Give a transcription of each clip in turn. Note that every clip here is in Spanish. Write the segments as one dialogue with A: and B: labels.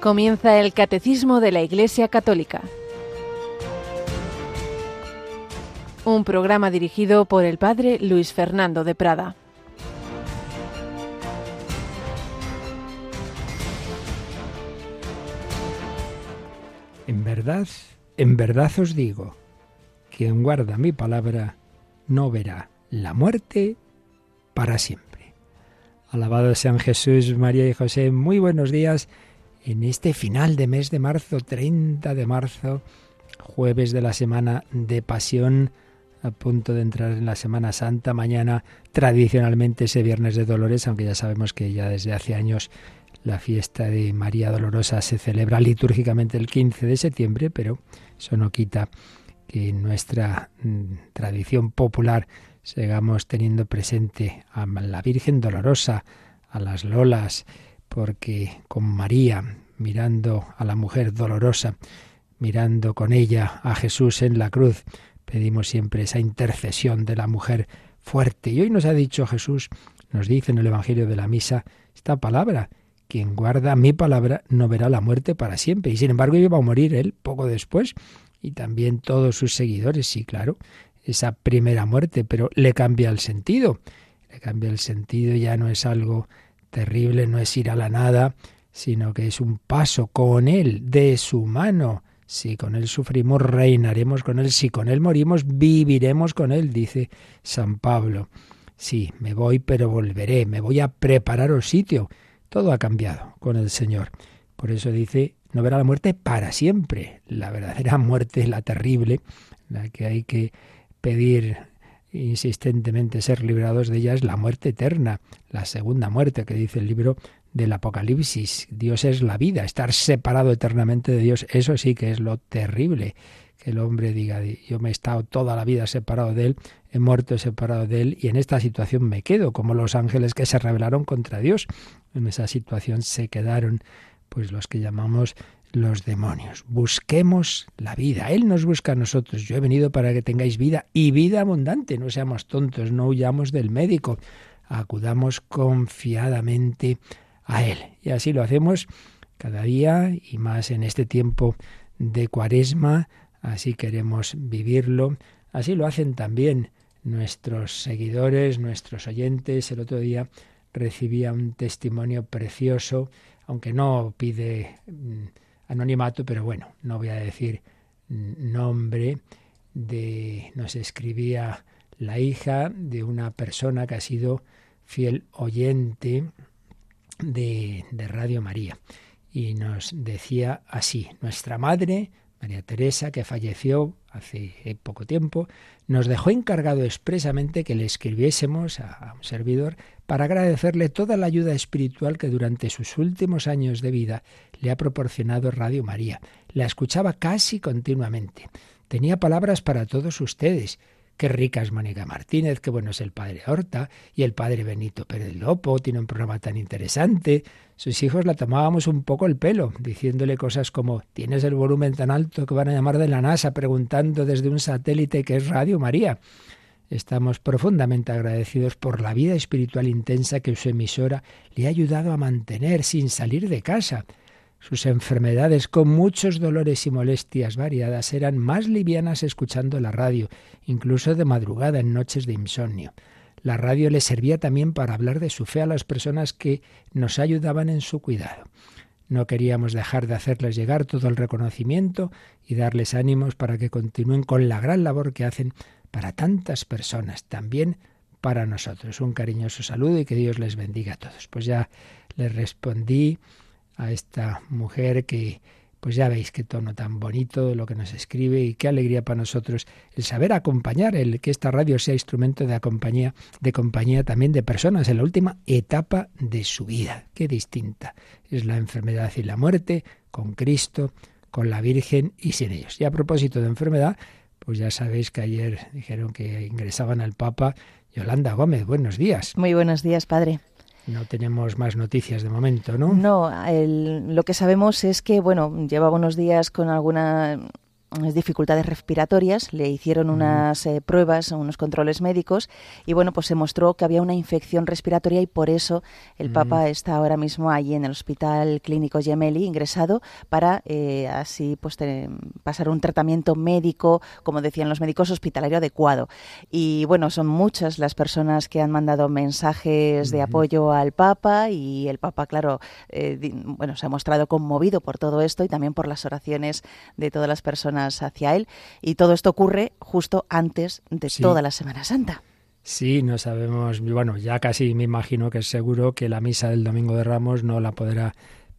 A: Comienza el Catecismo de la Iglesia Católica. Un programa dirigido por el Padre Luis Fernando de Prada.
B: En verdad, en verdad os digo, quien guarda mi palabra no verá la muerte para siempre. Alabado sean Jesús, María y José. Muy buenos días en este final de mes de marzo, 30 de marzo, jueves de la semana de pasión, a punto de entrar en la Semana Santa. Mañana, tradicionalmente, ese Viernes de Dolores, aunque ya sabemos que ya desde hace años la fiesta de María Dolorosa se celebra litúrgicamente el 15 de septiembre, pero eso no quita que en nuestra mm, tradición popular sigamos teniendo presente a la Virgen Dolorosa, a las Lolas, porque con María, mirando a la mujer dolorosa, mirando con ella a Jesús en la cruz, pedimos siempre esa intercesión de la mujer fuerte. Y hoy nos ha dicho Jesús, nos dice en el Evangelio de la Misa, esta palabra, quien guarda mi palabra no verá la muerte para siempre. Y sin embargo iba a morir él poco después y también todos sus seguidores, sí, claro, esa primera muerte, pero le cambia el sentido. Le cambia el sentido, ya no es algo terrible no es ir a la nada, sino que es un paso con Él, de su mano. Si con Él sufrimos, reinaremos con Él. Si con Él morimos, viviremos con Él, dice San Pablo. Sí, me voy, pero volveré, me voy a preparar un sitio. Todo ha cambiado con el Señor. Por eso dice, no verá la muerte para siempre. La verdadera muerte, la terrible, la que hay que pedir insistentemente ser librados de ella es la muerte eterna, la segunda muerte que dice el libro del Apocalipsis. Dios es la vida, estar separado eternamente de Dios, eso sí que es lo terrible. Que el hombre diga, yo me he estado toda la vida separado de Él, he muerto separado de Él y en esta situación me quedo, como los ángeles que se rebelaron contra Dios. En esa situación se quedaron pues los que llamamos los demonios. Busquemos la vida. Él nos busca a nosotros. Yo he venido para que tengáis vida y vida abundante. No seamos tontos, no huyamos del médico. Acudamos confiadamente a Él. Y así lo hacemos cada día y más en este tiempo de cuaresma. Así queremos vivirlo. Así lo hacen también nuestros seguidores, nuestros oyentes. El otro día recibía un testimonio precioso, aunque no pide mm, anonimato, pero bueno, no voy a decir nombre, de nos escribía la hija de una persona que ha sido fiel oyente de, de Radio María. Y nos decía así, nuestra madre María Teresa, que falleció hace poco tiempo, nos dejó encargado expresamente que le escribiésemos a un servidor para agradecerle toda la ayuda espiritual que durante sus últimos años de vida le ha proporcionado Radio María. La escuchaba casi continuamente. Tenía palabras para todos ustedes Qué rica es Mónica Martínez, qué bueno es el padre Horta y el padre Benito Pérez Lopo, tiene un programa tan interesante. Sus hijos la tomábamos un poco el pelo, diciéndole cosas como tienes el volumen tan alto que van a llamar de la NASA preguntando desde un satélite que es Radio María. Estamos profundamente agradecidos por la vida espiritual intensa que su emisora le ha ayudado a mantener sin salir de casa. Sus enfermedades, con muchos dolores y molestias variadas, eran más livianas escuchando la radio, incluso de madrugada en noches de insomnio. La radio le servía también para hablar de su fe a las personas que nos ayudaban en su cuidado. No queríamos dejar de hacerles llegar todo el reconocimiento y darles ánimos para que continúen con la gran labor que hacen para tantas personas, también para nosotros. Un cariñoso saludo y que Dios les bendiga a todos. Pues ya les respondí a esta mujer que pues ya veis qué tono tan bonito lo que nos escribe y qué alegría para nosotros el saber acompañar, el que esta radio sea instrumento de compañía, de compañía también de personas en la última etapa de su vida. Qué distinta es la enfermedad y la muerte con Cristo, con la Virgen y sin ellos. Y a propósito de enfermedad, pues ya sabéis que ayer dijeron que ingresaban al Papa Yolanda Gómez. Buenos días.
C: Muy buenos días, padre.
B: No tenemos más noticias de momento, ¿no?
C: No, lo que sabemos es que, bueno, llevaba unos días con alguna dificultades respiratorias, le hicieron unas eh, pruebas, unos controles médicos y bueno, pues se mostró que había una infección respiratoria y por eso el mm. Papa está ahora mismo allí en el Hospital Clínico Gemelli ingresado para eh, así pues pasar un tratamiento médico, como decían los médicos, hospitalario adecuado. Y bueno, son muchas las personas que han mandado mensajes de apoyo al Papa y el Papa, claro, eh, bueno, se ha mostrado conmovido por todo esto y también por las oraciones de todas las personas hacia él. Y todo esto ocurre justo antes de toda la Semana Santa.
B: Sí, no sabemos, bueno, ya casi me imagino que es seguro que la misa del Domingo de Ramos no la podrá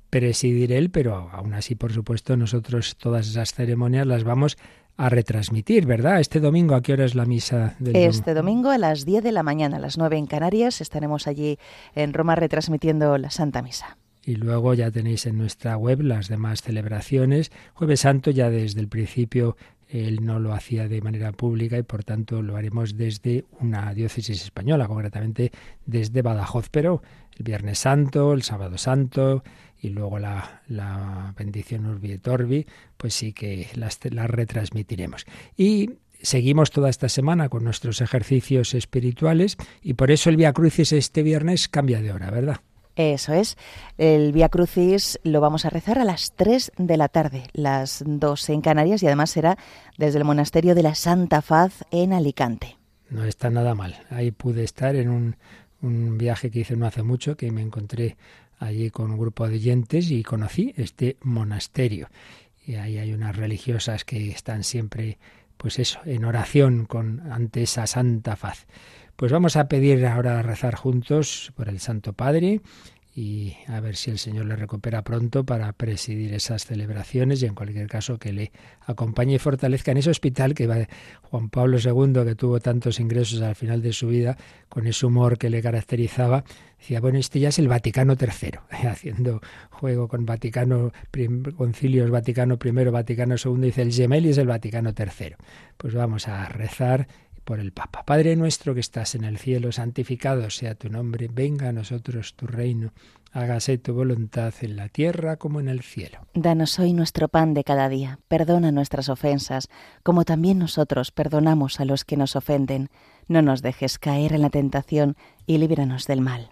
B: presidir él, pero aún así, por supuesto, nosotros todas esas ceremonias las vamos a retransmitir, ¿verdad? Este domingo, ¿a qué hora es la misa
C: del Este domingo a las 10 de la mañana, a las 9 en Canarias, estaremos allí en Roma retransmitiendo la Santa Misa.
B: Y luego ya tenéis en nuestra web las demás celebraciones. Jueves Santo ya desde el principio él no lo hacía de manera pública y por tanto lo haremos desde una diócesis española, concretamente desde Badajoz, pero el Viernes Santo, el Sábado Santo y luego la, la bendición Urbi et Orbi, pues sí que las, las retransmitiremos. Y seguimos toda esta semana con nuestros ejercicios espirituales y por eso el Via Crucis este viernes cambia de hora, ¿verdad?
C: Eso es. El Via Crucis lo vamos a rezar a las 3 de la tarde, las 2 en Canarias y además será desde el Monasterio de la Santa Faz en Alicante.
B: No está nada mal. Ahí pude estar en un, un viaje que hice no hace mucho, que me encontré allí con un grupo de oyentes y conocí este monasterio. Y ahí hay unas religiosas que están siempre, pues eso, en oración con ante esa santa faz. Pues vamos a pedir ahora a rezar juntos por el Santo Padre y a ver si el Señor le recupera pronto para presidir esas celebraciones y en cualquier caso que le acompañe y fortalezca en ese hospital que va Juan Pablo II, que tuvo tantos ingresos al final de su vida, con ese humor que le caracterizaba, decía, bueno, este ya es el Vaticano III, haciendo juego con Vaticano, concilios Vaticano I, Vaticano II, dice el Gemelli es el Vaticano III. Pues vamos a rezar por el Papa. Padre nuestro que estás en el cielo, santificado sea tu nombre, venga a nosotros tu reino, hágase tu voluntad en la tierra como en el cielo.
C: Danos hoy nuestro pan de cada día, perdona nuestras ofensas, como también nosotros perdonamos a los que nos ofenden. No nos dejes caer en la tentación y líbranos del mal.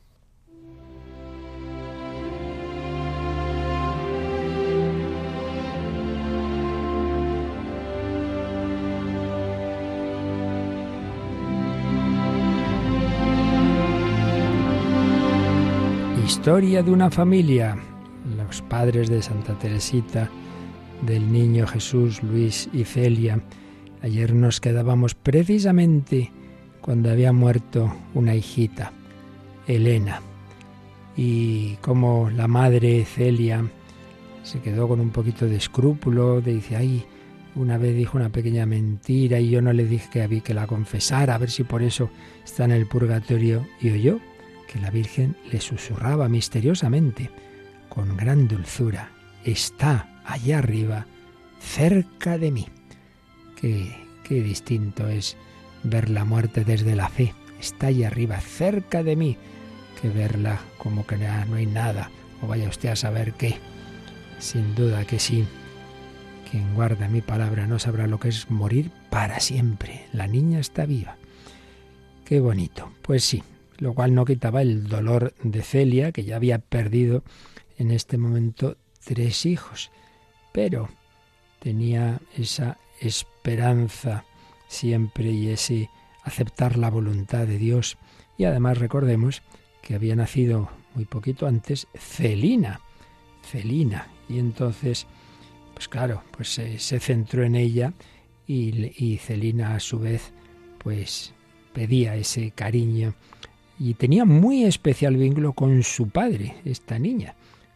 B: Historia de una familia. Los padres de Santa Teresita, del niño Jesús, Luis y Celia. Ayer nos quedábamos precisamente cuando había muerto una hijita, Elena. Y como la madre Celia se quedó con un poquito de escrúpulo, de dice, ay, una vez dijo una pequeña mentira y yo no le dije que que la confesara, a ver si por eso está en el purgatorio. Y oyó que la Virgen le susurraba misteriosamente, con gran dulzura, está allá arriba, cerca de mí. Qué, qué distinto es ver la muerte desde la fe, está allá arriba, cerca de mí, que verla como que no hay nada, o vaya usted a saber qué. Sin duda que sí. Quien guarda mi palabra no sabrá lo que es morir para siempre. La niña está viva. Qué bonito. Pues sí, lo cual no quitaba el dolor de Celia, que ya había perdido en este momento tres hijos, pero tenía esa esperanza siempre y ese aceptar la voluntad de Dios. Y además recordemos que había nacido muy poquito antes Celina, Celina, y entonces, pues claro, pues se, centró en ella y, y Celina a su vez, pues pedía ese cariño y tenía muy especial vínculo con su padre, esta niña.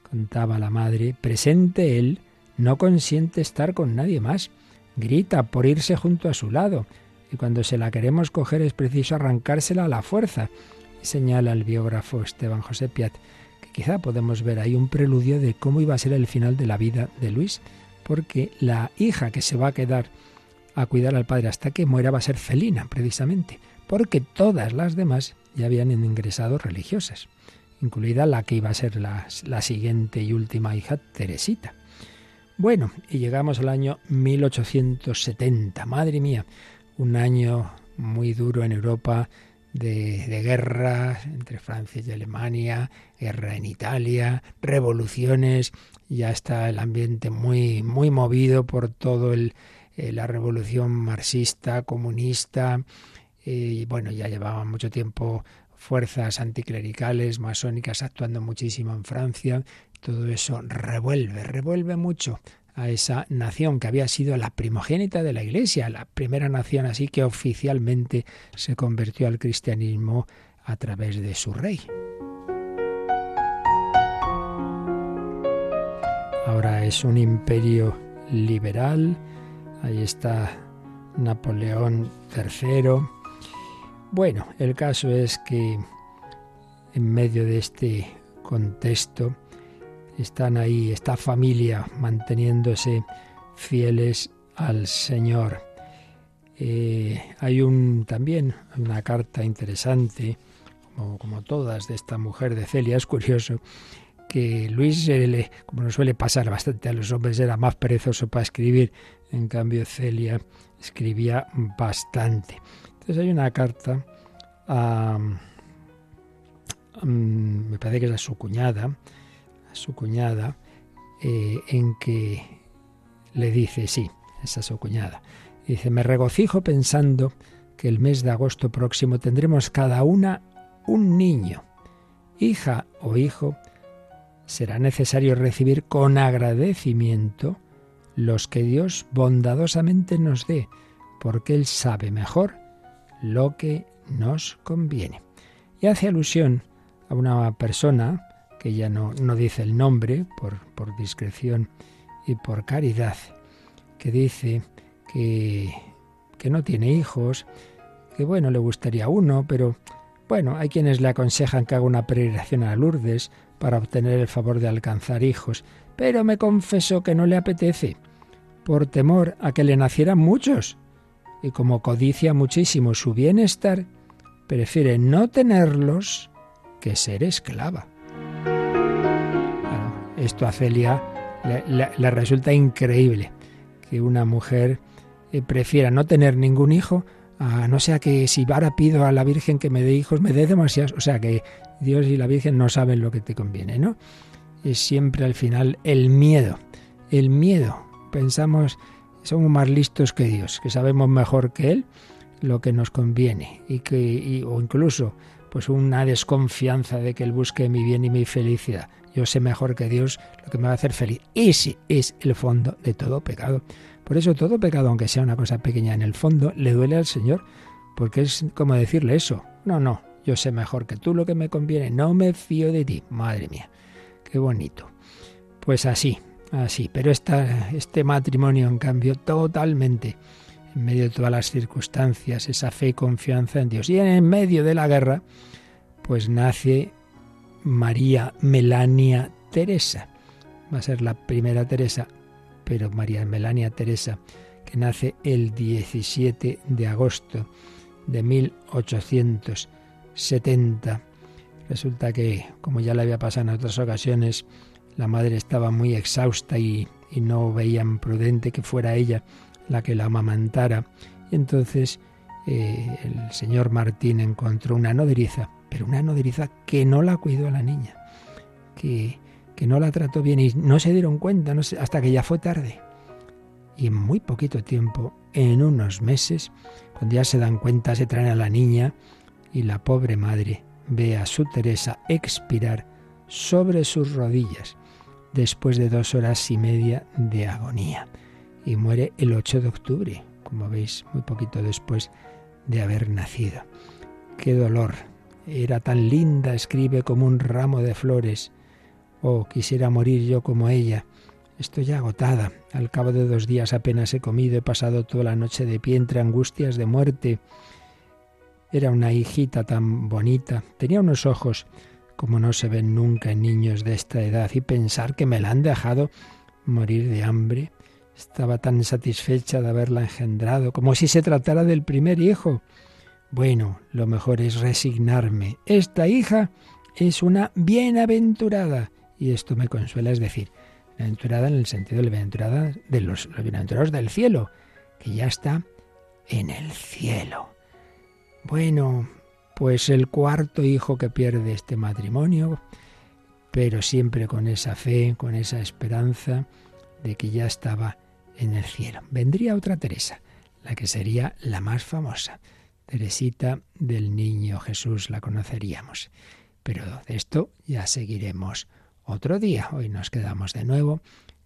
B: Contaba la madre, presente él, no consiente estar con nadie más. grita por irse junto a su lado, y cuando se la queremos coger es preciso arrancársela a la fuerza. señala el biógrafo Esteban José Piat que quizá podemos ver ahí un preludio de cómo iba a ser el final de la vida de Luis, porque la hija que se va a quedar a cuidar al padre hasta que muera va a ser Celina, precisamente, porque todas las demás ya habían ingresado religiosas, incluida la que iba a ser la, la siguiente y última hija, Teresita. Bueno, y llegamos al año 1870. Madre mía, un año muy duro en Europa de, de, guerra entre Francia y Alemania, guerra en Italia, revoluciones, ya está el ambiente muy, muy movido por todo el, eh, la revolución marxista, comunista, y bueno, ya llevaban mucho tiempo fuerzas anticlericales, masónicas actuando muchísimo en Francia, todo eso revuelve, revuelve mucho a esa nación que había sido la primogénita de la Iglesia, la primera nación así que oficialmente se convirtió al cristianismo a través de su rey. Ahora es un imperio liberal, ahí está Napoleón III. Bueno, el caso es que en medio de este contexto, están ahí, esta familia manteniéndose fieles al Señor. Eh, hay un también una carta interesante, como, como, todas de esta mujer de Celia. Es curioso que Luis, como nos suele pasar bastante a los hombres, era más perezoso para escribir. En cambio, Celia escribía bastante. Entonces hay una carta a, me parece que es a su cuñada, su cuñada, eh, en que le dice, sí, es su cuñada, dice, me regocijo pensando que el mes de agosto próximo tendremos cada una un niño, hija o hijo, será necesario recibir con agradecimiento los que Dios bondadosamente nos dé, porque Él sabe mejor lo que nos conviene. Y hace alusión a una persona que ya no, no dice el nombre por, por discreción y por caridad, que dice que, que no tiene hijos, que bueno, le gustaría uno, pero bueno, hay quienes le aconsejan que haga una peregrinación a Lourdes para obtener el favor de alcanzar hijos, pero me confesó que no le apetece, por temor a que le nacieran muchos, y como codicia muchísimo su bienestar, prefiere no tenerlos que ser esclava. Esto a Celia le, resulta increíble que una mujer eh, prefiera no tener ningún hijo a no sea que si ahora pido a la Virgen que me dé hijos, me dé demasiados. O sea que Dios y la Virgen no saben lo que te conviene, ¿no? Es siempre al final el miedo. El miedo. Pensamos, somos más listos que Dios, que sabemos mejor que Él lo que nos conviene y que o incluso pues una desconfianza de que él busque mi bien y mi felicidad. Yo sé mejor que Dios lo que me va a hacer feliz. Ese es el fondo de todo pecado. Por eso todo pecado, aunque sea una cosa pequeña en el fondo, le duele al Señor, porque es como decirle eso. No, no, yo sé mejor que tú lo que me conviene, no me fío de ti. Madre mía, qué bonito. Pues así, así. Pero esta, este matrimonio, en cambio, totalmente, en medio de todas las circunstancias, esa fe y confianza en Dios. Y en medio de la guerra, pues nace María Melania Teresa. Va a ser la primera Teresa, pero María Melania Teresa, que nace el 17 de agosto de 1870. Resulta que, como ya le había pasado en otras ocasiones, la madre estaba muy exhausta y, no veían prudente que fuera ella la que la amamantara. Y entonces eh, el señor Martín encontró una nodriza pero una nodriza que no la cuidó a la niña, que, que no la trató bien y no se dieron cuenta no hasta que ya fue tarde. Y en muy poquito tiempo, en unos meses, cuando ya se dan cuenta, se traen a la niña y la pobre madre ve a su Teresa expirar sobre sus rodillas después de dos horas y media de agonía. Y muere el 8 de octubre, como veis, muy poquito después de haber nacido. Qué dolor, era tan linda, escribe como un ramo de flores. Oh, quisiera morir yo como ella. Estoy agotada. Al cabo de dos días apenas he comido, he pasado toda la noche de pie entre angustias de muerte. Era una hijita tan bonita, tenía unos ojos como no se ven nunca en niños de esta edad y pensar que me la han dejado morir de hambre. Estaba tan satisfecha de haberla engendrado, como si se tratara del primer hijo. Bueno, lo mejor es resignarme. Esta hija es una bienaventurada. Y esto me consuela, es decir, bienaventurada en el sentido de bienaventurada de los, los bienaventurados del cielo, que ya está en el cielo. Bueno, pues el cuarto hijo que pierde este matrimonio, pero siempre con esa fe, con esa esperanza de que ya estaba en el cielo. Vendría otra Teresa, la que sería la más famosa. Teresita del Niño Jesús la conoceríamos. Pero de esto ya seguiremos otro día. Hoy nos quedamos de nuevo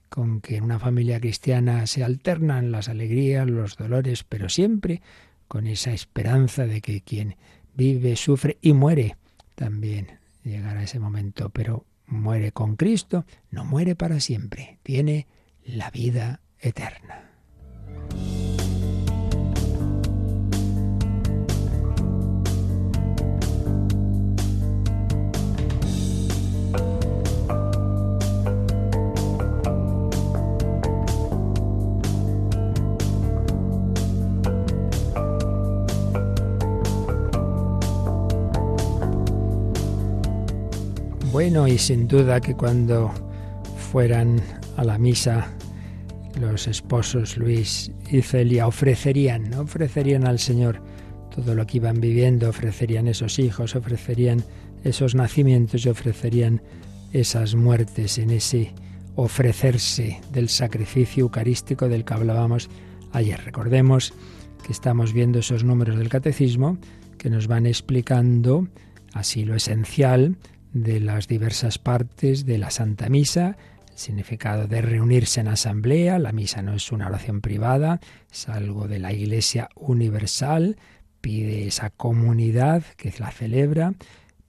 B: con que en una familia cristiana se alternan las alegrías, los dolores, pero siempre con esa esperanza de que quien vive, sufre y muere también llegará ese momento, pero muere con Cristo, no muere para siempre, tiene la vida eterna. Y sin duda que cuando fueran a la misa los esposos Luis y Celia ofrecerían, ofrecerían al Señor todo lo que iban viviendo, ofrecerían esos hijos, ofrecerían esos nacimientos y ofrecerían esas muertes en ese ofrecerse del sacrificio eucarístico del que hablábamos ayer. Recordemos que estamos viendo esos números del catecismo que nos van explicando así lo esencial de las diversas partes de la Santa Misa, el significado de reunirse en asamblea, la misa no es una oración privada, es algo de la Iglesia universal, pide esa comunidad que la celebra,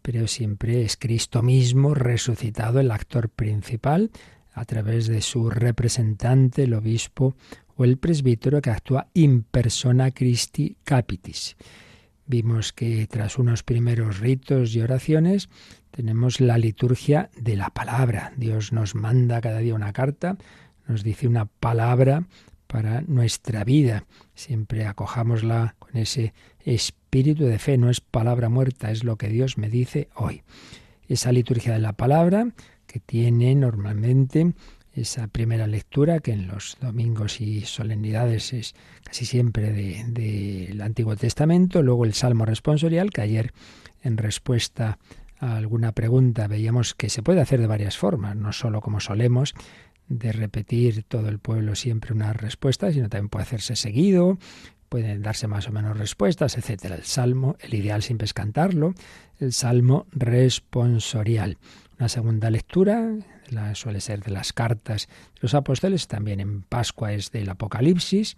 B: pero siempre es Cristo mismo resucitado el actor principal a través de su representante, el obispo o el presbítero que actúa in persona Christi Capitis. Vimos que tras unos primeros ritos y oraciones tenemos la liturgia de la palabra. Dios nos manda cada día una carta, nos dice una palabra para nuestra vida. Siempre acojámosla con ese espíritu de fe, no es palabra muerta, es lo que Dios me dice hoy. Esa liturgia de la palabra que tiene normalmente esa primera lectura que en los domingos y solemnidades es casi siempre del de, Antiguo Testamento, luego el Salmo responsorial que ayer en respuesta alguna pregunta veíamos que se puede hacer de varias formas, no solo como solemos, de repetir todo el pueblo siempre una respuesta, sino también puede hacerse seguido, pueden darse más o menos respuestas, etcétera. El salmo, el ideal siempre es cantarlo, el salmo responsorial. Una segunda lectura, la suele ser de las cartas de los apóstoles, también en Pascua es del Apocalipsis,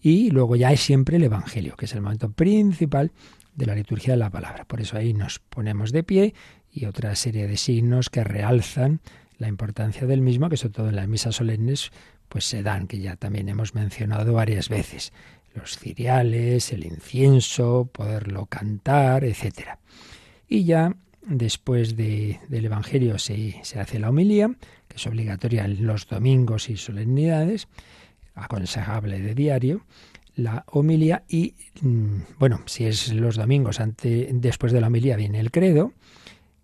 B: y luego ya es siempre el Evangelio, que es el momento principal de la liturgia de la palabra. Por eso ahí nos ponemos de pie y otra serie de signos que realzan la importancia del mismo, que sobre todo en las misas solemnes pues se dan, que ya también hemos mencionado varias veces. Los ciriales, el incienso, poderlo cantar, etc. Y ya después del Evangelio se, se hace la homilía, que es obligatoria en los domingos y solemnidades, aconsejable de diario, la homilía y, mm, bueno, si es los domingos, ante, después de la homilía viene el credo,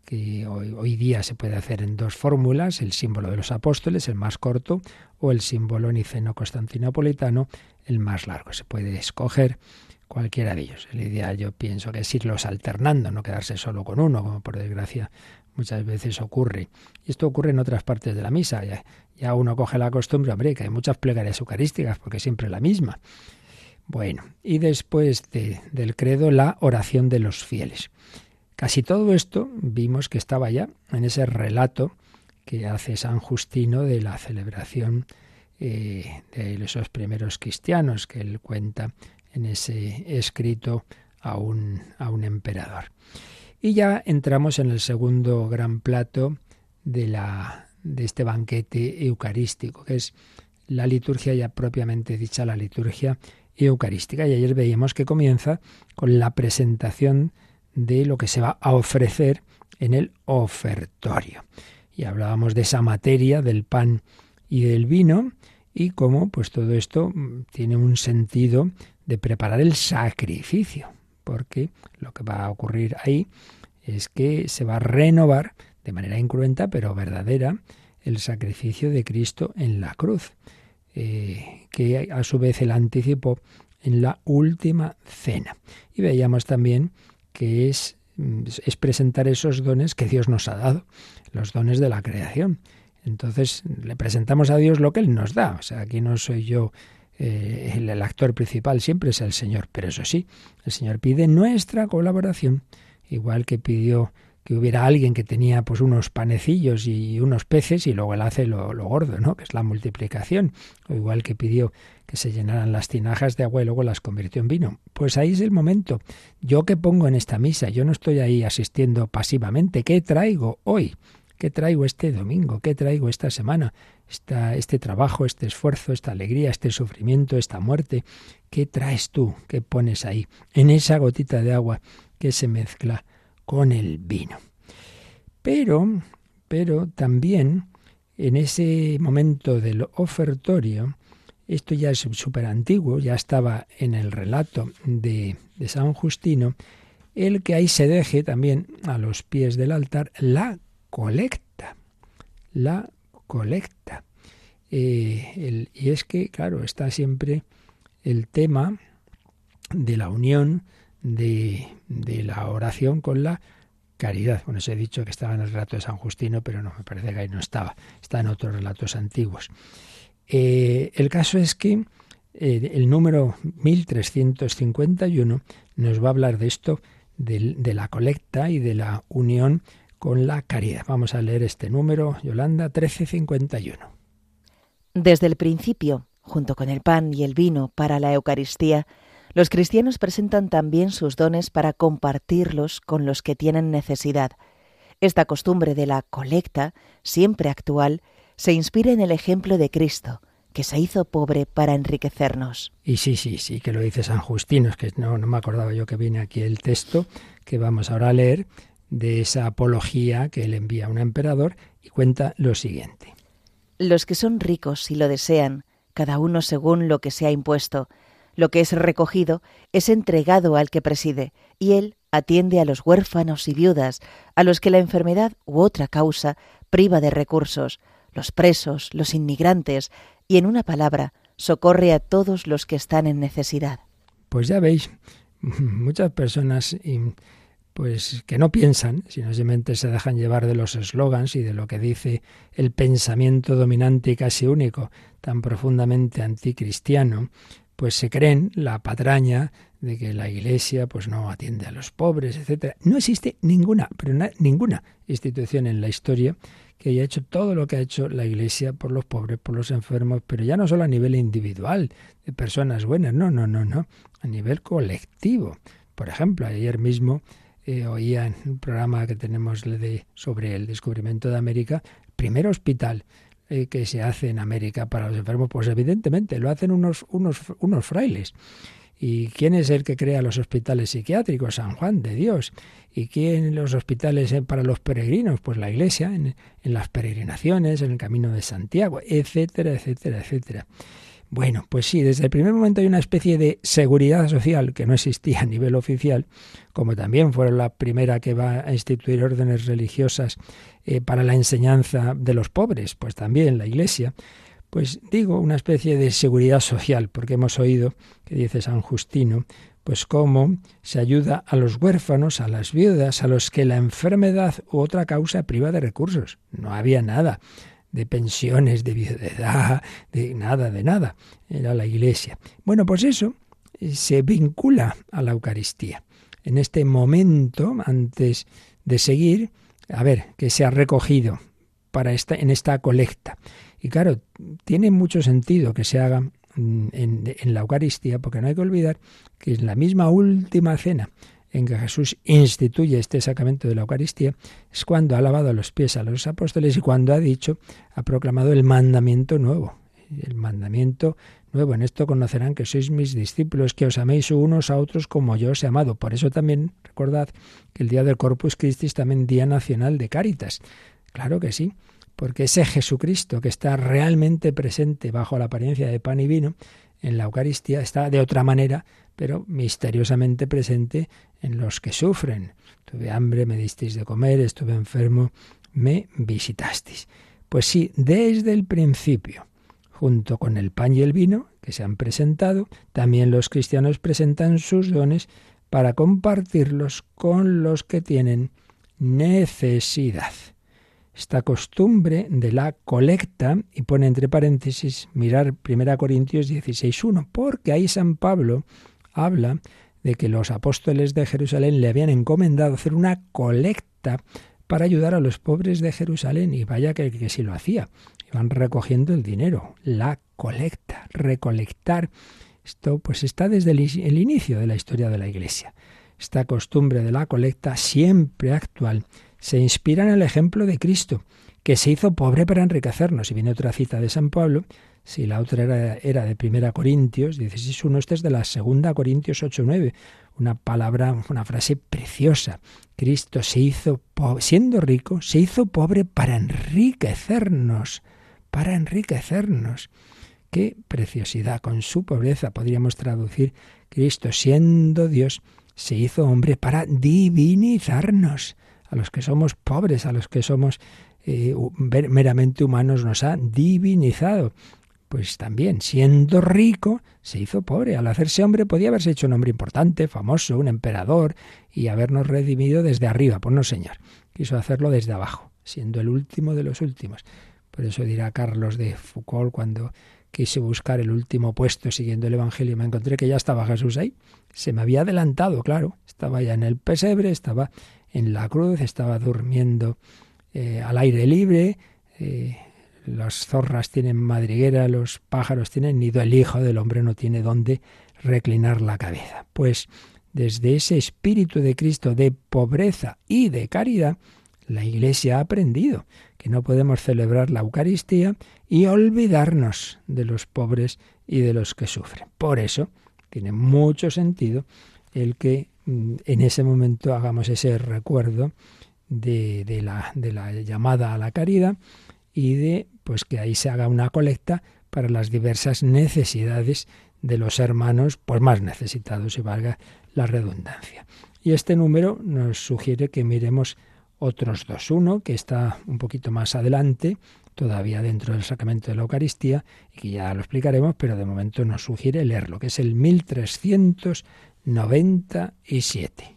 B: que hoy, hoy, día se puede hacer en dos fórmulas, el símbolo de los apóstoles, el más corto, o el símbolo niceno-constantinopolitano, el más largo. Se puede escoger cualquiera de ellos. El ideal yo pienso que es irlos alternando, no quedarse solo con uno, como por desgracia muchas veces ocurre. Y esto ocurre en otras partes de la misa. Ya, ya uno coge la costumbre, hombre, que hay muchas plegarias eucarísticas, porque siempre la misma. Bueno, y después del credo, la oración de los fieles. Casi todo esto vimos que estaba ya en ese relato que hace San Justino de la celebración eh, de esos primeros cristianos que él cuenta en ese escrito a un, a un emperador. Y ya entramos en el segundo gran plato de la, de este banquete eucarístico, que es la liturgia ya propiamente dicha, la liturgia eucarística. Y ayer veíamos que comienza con la presentación de lo que se va a ofrecer en el ofertorio. Y hablábamos de esa materia del pan y del vino y cómo pues todo esto mm, tiene un sentido de preparar el sacrificio, porque lo que va a ocurrir ahí es que se va a renovar de manera incruenta pero verdadera el sacrificio de Cristo en la cruz, eh, que a su vez el anticipo en la última cena. Y veíamos también que es, mm, es presentar esos dones que Dios nos ha dado, los dones de la creación. Entonces le presentamos a Dios lo que Él nos da. O sea, aquí no soy yo eh, el, el, actor principal, siempre es el Señor. Pero eso sí, el Señor pide nuestra colaboración, igual que pidió que hubiera alguien que tenía pues unos panecillos y unos peces y luego él hace lo, gordo, ¿no? que es la multiplicación, o igual que pidió que se llenaran las tinajas de agua y luego las convirtió en vino. Pues ahí es el momento. Yo que pongo en esta misa, yo no estoy ahí asistiendo pasivamente, ¿qué traigo hoy? ¿Qué traigo este domingo? ¿Qué traigo esta semana? Esta, este trabajo, este esfuerzo, esta alegría, este sufrimiento, esta muerte. ¿Qué traes tú? ¿Qué pones ahí? En esa gotita de agua que se mezcla con el vino. Pero, pero también en ese momento del ofertorio, esto ya es súper antiguo, ya estaba en el relato de, de, San Justino, el que ahí se deje también a los pies del altar la colecta, la colecta. Eh, y es que, claro, está siempre el tema de la unión de, de la oración con la caridad. Bueno, os he dicho que estaba en el relato de San Justino, pero no, me parece que ahí no estaba. Está en otros relatos antiguos. Eh, el caso es que eh, el número 1351 nos va a hablar de esto, de, de, la colecta y de la unión con la caridad. Vamos a leer este número, Yolanda, 1351.
C: Desde el principio, junto con el pan y el vino para la Eucaristía, los cristianos presentan también sus dones para compartirlos con los que tienen necesidad. Esta costumbre de la colecta, siempre actual, se inspira en el ejemplo de Cristo, que se hizo pobre para enriquecernos.
B: Y sí, sí, sí, que lo dice San Justino, es que no, no me acordaba yo que viene aquí el texto que vamos ahora a leer de esa apología que él envía a un emperador y cuenta lo siguiente.
C: Los que son ricos, si lo desean, cada uno según lo que se ha impuesto, lo que es recogido es entregado al que preside, y él atiende a los huérfanos y viudas, a los que la enfermedad u otra causa priva de recursos, los presos, los inmigrantes, y en una palabra, socorre a todos los que están en necesidad.
B: Pues ya veis, muchas personas pues que no piensan, sino simplemente se dejan llevar de los eslogans y de lo que dice el pensamiento dominante y casi único, tan profundamente anticristiano, pues se creen la patraña de que la Iglesia pues no atiende a los pobres, etcétera. No existe ninguna, pero ninguna institución en la historia que haya hecho todo lo que ha hecho la Iglesia por los pobres, por los enfermos, pero ya no solo a nivel individual, de personas buenas, no, no, no, no, a nivel colectivo. Por ejemplo, ayer mismo eh, oía en un programa que tenemos sobre el descubrimiento de América, primer hospital eh, que se hace en América para los enfermos? Pues evidentemente lo hacen unos, unos, unos frailes. ¿Y quién es el que crea los hospitales psiquiátricos? San Juan de Dios. ¿Y quién los hospitales eh, para los peregrinos? Pues la Iglesia, en, en las peregrinaciones, en el Camino de Santiago, etcétera, etcétera, etcétera. Bueno, pues sí, desde el primer momento hay una especie de seguridad social que no existía a nivel oficial, como también fue la primera que va a instituir órdenes religiosas eh, para la enseñanza de los pobres, pues también la Iglesia. Pues digo, una especie de seguridad social, porque hemos oído que dice San Justino, pues cómo se ayuda a los huérfanos, a las viudas, a los que la enfermedad u otra causa priva de recursos. No había nada de pensiones, de viudedad, de nada, de nada. Era la Iglesia. Bueno, pues eso eh, se vincula a la Eucaristía. En este momento, antes de seguir, a ver, que se ha recogido para esta, en esta colecta. Y claro, tiene mucho sentido que se haga en, en, la Eucaristía, porque no hay que olvidar que es la misma última cena en que Jesús instituye este sacramento de la Eucaristía es cuando ha lavado los pies a los apóstoles y cuando ha dicho, ha proclamado el mandamiento nuevo. El mandamiento nuevo, en esto conocerán que sois mis discípulos, que os améis unos a otros como yo os he amado. Por eso también recordad que el día del Corpus Christi es también Día Nacional de Cáritas. Claro que sí, porque ese Jesucristo que está realmente presente bajo la apariencia de pan y vino en la Eucaristía está de otra manera, pero misteriosamente presente en los que sufren. Tuve hambre, me disteis de comer, estuve enfermo, me visitasteis. Pues sí, desde el principio, junto con el pan y el vino que se han presentado, también los cristianos presentan sus dones para compartirlos con los que tienen necesidad. Esta costumbre de la colecta, y pone entre paréntesis, mirar 1 Corintios 16.1, porque ahí San Pablo habla de que los apóstoles de Jerusalén le habían encomendado hacer una colecta para ayudar a los pobres de Jerusalén, y vaya que, que si lo hacía, iban recogiendo el dinero, la colecta, recolectar. Esto pues está desde el, el inicio de la historia de la Iglesia. Esta costumbre de la colecta, siempre actual, se inspira en el ejemplo de Cristo, que se hizo pobre para enriquecernos. Y viene otra cita de San Pablo, si la otra era, era de Primera Corintios 16.1, esta es de la Segunda Corintios 8.9, una palabra, una frase preciosa. Cristo se hizo, siendo rico, se hizo pobre para enriquecernos, para enriquecernos. Qué preciosidad. Con su pobreza podríamos traducir Cristo siendo Dios, se hizo hombre para divinizarnos. A los que somos pobres, a los que somos eh, meramente humanos, nos ha divinizado pues también, siendo rico, se hizo pobre. Al hacerse hombre podía haberse hecho un hombre importante, famoso, un emperador, y habernos redimido desde arriba. Pues no, señor. Quiso hacerlo desde abajo, siendo el último de los últimos. Por eso dirá Carlos de Foucault cuando quise buscar el último puesto siguiendo el Evangelio, me encontré que ya estaba Jesús ahí. Se me había adelantado, claro. Estaba ya en el pesebre, estaba en la cruz, estaba durmiendo eh, al aire libre. Eh, las zorras tienen madriguera, los pájaros tienen nido, el Hijo del Hombre no tiene dónde reclinar la cabeza. Pues desde ese espíritu de Cristo de pobreza y de caridad, la Iglesia ha aprendido que no podemos celebrar la Eucaristía y olvidarnos de los pobres y de los que sufren. Por eso tiene mucho sentido el que mm, en ese momento hagamos ese recuerdo de, de, la, de la llamada a la caridad y de pues que ahí se haga una colecta para las diversas necesidades de los hermanos pues más necesitados y valga la redundancia. Y este número nos sugiere que miremos otros dos. Uno que está un poquito más adelante, todavía dentro del sacramento de la Eucaristía, y que ya lo explicaremos, pero de momento nos sugiere leerlo, que es el 1397.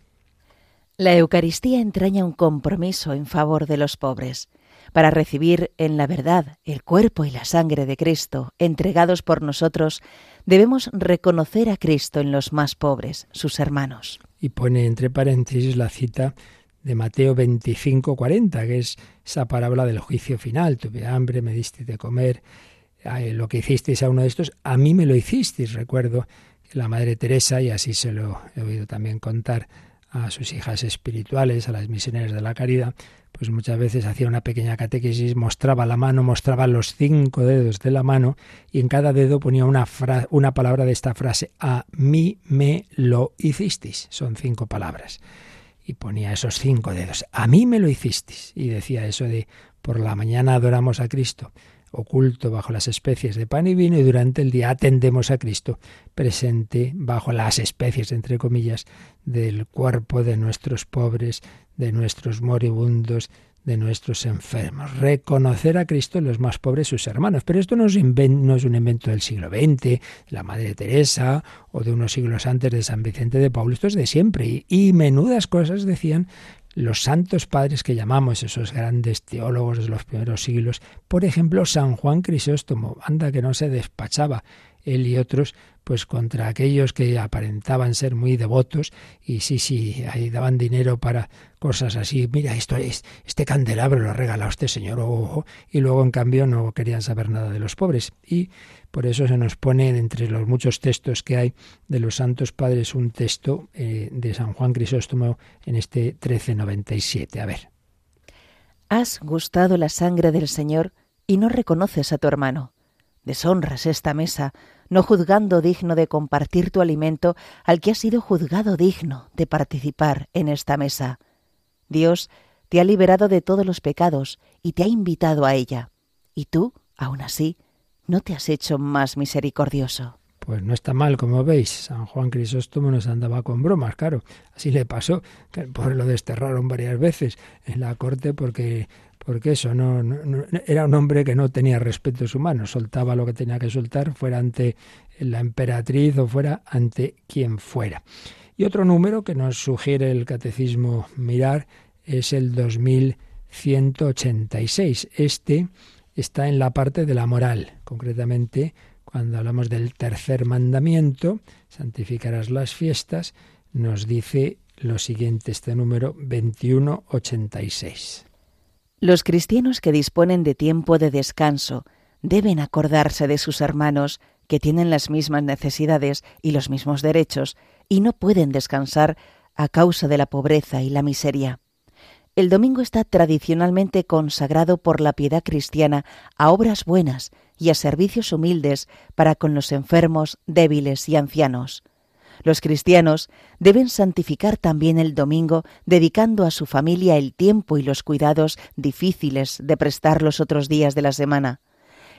C: La Eucaristía entraña un compromiso en favor de los pobres para recibir en la verdad el cuerpo y la sangre de Cristo entregados por nosotros, debemos reconocer a Cristo en los más pobres, sus hermanos.
B: Y pone entre paréntesis la cita de Mateo 25, 40, que es esa parábola del juicio final. Tuve hambre, me diste de comer, lo que hicisteis a uno de estos, a mí me lo hicisteis. Recuerdo que la Madre Teresa, y así se lo he oído también contar a sus hijas espirituales, a las misioneras de la caridad, pues muchas veces hacía una pequeña catequesis, mostraba la mano, mostraba los cinco dedos de la mano y en cada dedo ponía una, una palabra de esta frase, a mí me lo hicisteis. Son cinco palabras. Y ponía esos cinco dedos, a mí me lo hicisteis. Y decía eso de, por la mañana adoramos a Cristo, oculto bajo las especies de pan y vino, y durante el día atendemos a Cristo, presente bajo las especies, entre comillas, del cuerpo de nuestros pobres, de nuestros moribundos, de nuestros enfermos. Reconocer a Cristo en los más pobres, sus hermanos. Pero esto no es, no es un invento del siglo XX, de la Madre Teresa o de unos siglos antes de San Vicente de Paulo. Esto es de siempre. Y menudas cosas decían los santos padres que llamamos, esos grandes teólogos de los primeros siglos. Por ejemplo, San Juan Crisóstomo, anda que no se despachaba él y otros, pues contra aquellos que aparentaban ser muy devotos y sí, sí, ahí daban dinero para cosas así, mira, esto es, este candelabro lo ha regalado este señor, ojo, y luego en cambio no querían saber nada de los pobres. Y por eso se nos pone entre los muchos textos que hay de los santos padres un texto eh, de San Juan Crisóstomo en este 1397. A ver.
C: Has gustado la sangre del Señor y no reconoces a tu hermano. Deshonras esta mesa, no juzgando digno de compartir tu alimento al que ha sido juzgado digno de participar en esta mesa. Dios te ha liberado de todos los pecados y te ha invitado a ella. Y tú, aún así, no te has hecho más misericordioso.
B: Pues no está mal, como veis. San Juan Crisóstomo nos andaba con bromas, claro. Así le pasó, que pobre lo desterraron varias veces en la corte porque porque eso no, era un hombre que no tenía respetos humanos, soltaba lo que tenía que soltar, fuera ante la emperatriz o fuera ante quien fuera. Y otro número que nos sugiere el catecismo mirar es el 2186. Este está en la parte de la moral, concretamente cuando hablamos del tercer mandamiento, santificarás las fiestas, nos dice lo siguiente este número 2186.
C: Los cristianos que disponen de tiempo de descanso deben acordarse de sus hermanos que tienen las mismas necesidades y los mismos derechos y no pueden descansar a causa de la pobreza y la miseria. El domingo está tradicionalmente consagrado por la piedad cristiana a obras buenas y a servicios humildes para con los enfermos, débiles y ancianos. Los cristianos deben santificar también el domingo dedicando a su familia el tiempo y los cuidados difíciles de prestar los otros días de la semana.